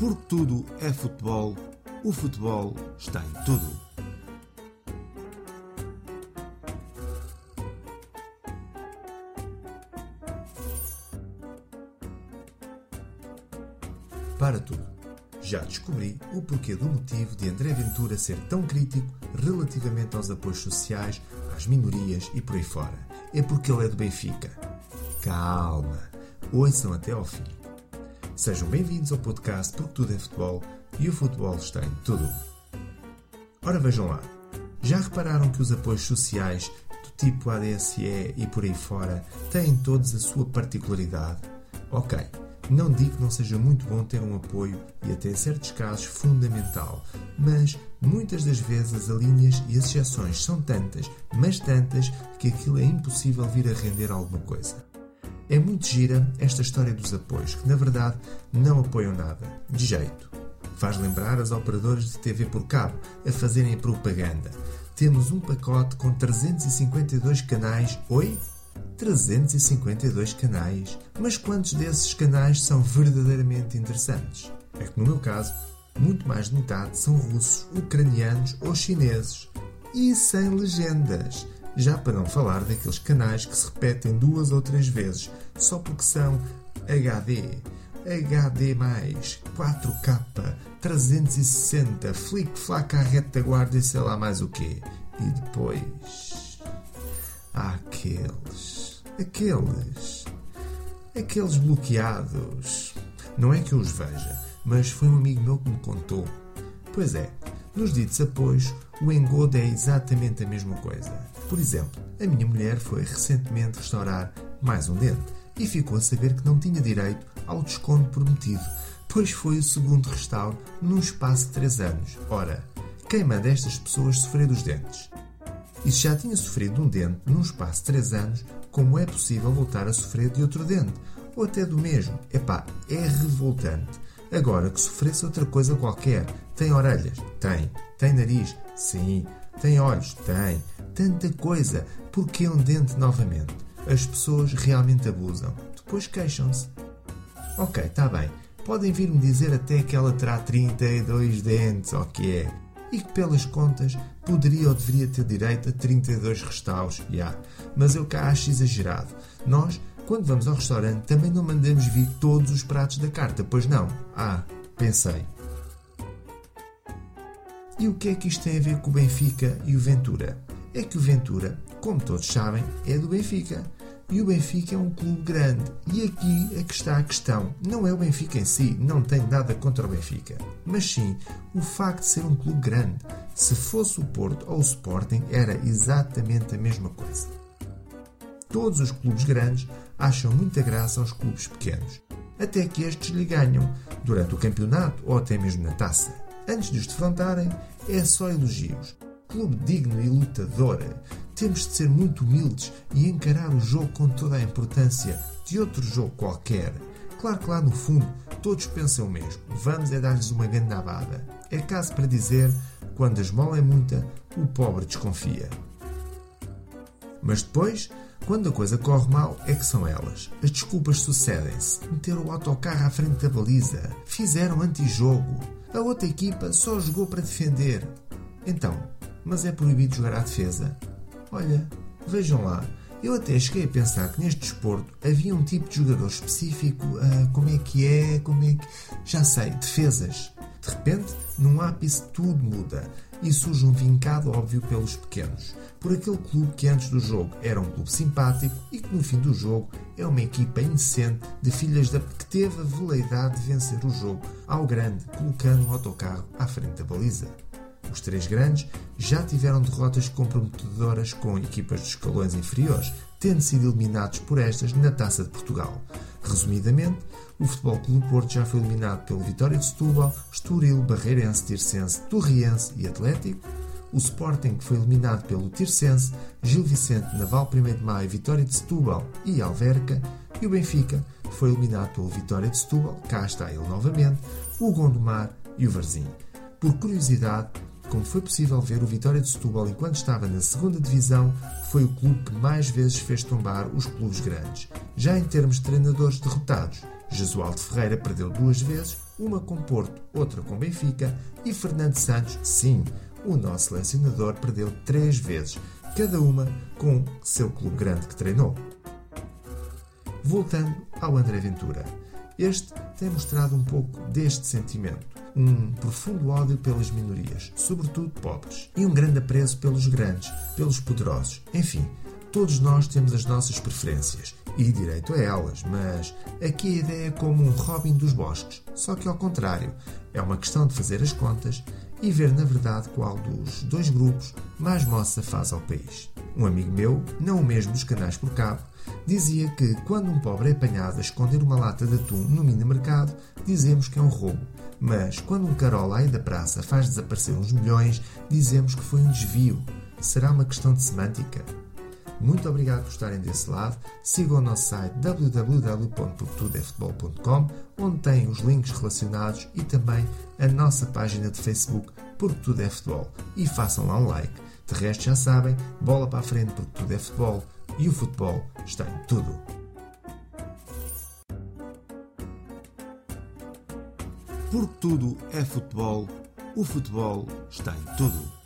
Porque tudo é futebol, o futebol está em tudo. Para tudo. Já descobri o porquê do motivo de André Ventura ser tão crítico relativamente aos apoios sociais, às minorias e por aí fora. É porque ele é do Benfica. Calma, ouçam até ao fim. Sejam bem-vindos ao podcast Porque Tudo é Futebol e o futebol está em tudo. Ora vejam lá, já repararam que os apoios sociais do tipo ADSE e por aí fora têm todos a sua particularidade? Ok, não digo que não seja muito bom ter um apoio e até em certos casos fundamental, mas muitas das vezes as linhas e as exceções são tantas, mas tantas, que aquilo é impossível vir a render alguma coisa. É muito gira esta história dos apoios, que na verdade não apoiam nada, de jeito. Faz lembrar as operadoras de TV por cabo a fazerem propaganda. Temos um pacote com 352 canais. Oi? 352 canais. Mas quantos desses canais são verdadeiramente interessantes? É que no meu caso, muito mais de metade são russos, ucranianos ou chineses. E sem legendas. Já para não falar daqueles canais que se repetem duas ou três vezes só porque são HD, HD+, 4K, 360, flick-flack à retaguarda e sei lá mais o quê. E depois... Há aqueles... Aqueles... Aqueles bloqueados. Não é que eu os veja, mas foi um amigo meu que me contou. Pois é, nos ditos apoios, o engodo é exatamente a mesma coisa. Por exemplo, a minha mulher foi recentemente restaurar mais um dente e ficou a saber que não tinha direito ao desconto prometido, pois foi o segundo restauro num espaço de 3 anos. Ora, quem manda estas pessoas sofrer dos dentes? E se já tinha sofrido um dente num espaço de 3 anos, como é possível voltar a sofrer de outro dente? Ou até do mesmo? Epá, é revoltante. Agora que sofresse outra coisa qualquer. Tem orelhas? Tem. Tem nariz? Sim. Tem olhos? Tem tanta coisa. Porque é um dente novamente? As pessoas realmente abusam. Depois queixam-se. Ok, está bem. Podem vir-me dizer até que ela terá 32 dentes, ou que é. E que pelas contas poderia ou deveria ter direito a 32 restauros, já. Yeah. Mas eu cá acho exagerado. Nós, quando vamos ao restaurante, também não mandamos vir todos os pratos da carta, pois não? Ah, pensei. E o que é que isto tem a ver com o Benfica e o Ventura? é que o Ventura, como todos sabem, é do Benfica. E o Benfica é um clube grande. E aqui é que está a questão. Não é o Benfica em si, não tem nada contra o Benfica. Mas sim o facto de ser um clube grande. Se fosse o Porto ou o Sporting, era exatamente a mesma coisa. Todos os clubes grandes acham muita graça aos clubes pequenos. Até que estes lhe ganham, durante o campeonato ou até mesmo na taça. Antes de os defrontarem, é só elogios clube digno e lutador, temos de ser muito humildes e encarar o jogo com toda a importância de outro jogo qualquer. Claro que lá no fundo todos pensam o mesmo. Vamos é dar-lhes uma gandabada. É caso para dizer, quando a esmola é muita, o pobre desconfia. Mas depois, quando a coisa corre mal, é que são elas. As desculpas sucedem-se. Meteram o autocarro à frente da baliza. Fizeram antijogo. A outra equipa só jogou para defender. Então, mas é proibido jogar à defesa. Olha, vejam lá, eu até cheguei a pensar que neste desporto havia um tipo de jogador específico, uh, como é que é, como é que. Já sei, defesas. De repente, num ápice tudo muda e surge um vincado óbvio pelos pequenos, por aquele clube que antes do jogo era um clube simpático e que no fim do jogo é uma equipa inocente de filhas da que teve a veleidade de vencer o jogo ao grande, colocando um autocarro à frente da baliza. Os três grandes já tiveram derrotas comprometedoras com equipas dos escalões inferiores, tendo sido eliminados por estas na Taça de Portugal. Resumidamente, o Futebol Clube Porto já foi eliminado pelo Vitória de Setúbal, Estoril, Barreirense, Tirsense, Torriense e Atlético. O Sporting foi eliminado pelo Tirsense, Gil Vicente, Naval 1 de Maio, Vitória de Setúbal e Alverca. E o Benfica foi eliminado pelo Vitória de Setúbal, cá está ele novamente, o Gondomar e o Varzim. Por curiosidade, como foi possível ver, o Vitória de Setúbal, enquanto estava na segunda divisão, foi o clube que mais vezes fez tombar os clubes grandes. Já em termos de treinadores derrotados, Jesualdo Ferreira perdeu duas vezes, uma com Porto, outra com Benfica, e Fernando Santos, sim, o nosso selecionador, perdeu três vezes, cada uma com seu clube grande que treinou. Voltando ao André Ventura. Este tem mostrado um pouco deste sentimento. Um profundo ódio pelas minorias, sobretudo pobres, e um grande apreço pelos grandes, pelos poderosos. Enfim, todos nós temos as nossas preferências e direito a elas, mas aqui a ideia é como um Robin dos bosques, só que ao contrário. É uma questão de fazer as contas e ver na verdade qual dos dois grupos mais moça faz ao país. Um amigo meu, não o mesmo dos canais por cabo, dizia que quando um pobre é apanhado a esconder uma lata de atum no mini mercado, dizemos que é um roubo. Mas quando um carola aí da praça faz desaparecer uns milhões, dizemos que foi um desvio. Será uma questão de semântica? Muito obrigado por estarem desse lado. Sigam o nosso site www.portudefutebol.com, onde tem os links relacionados e também a nossa página de Facebook Porque Tudo é Futebol. E façam lá um like. De resto, já sabem, bola para a frente porque tudo é futebol e o futebol está em tudo. Porque tudo é futebol, o futebol está em tudo.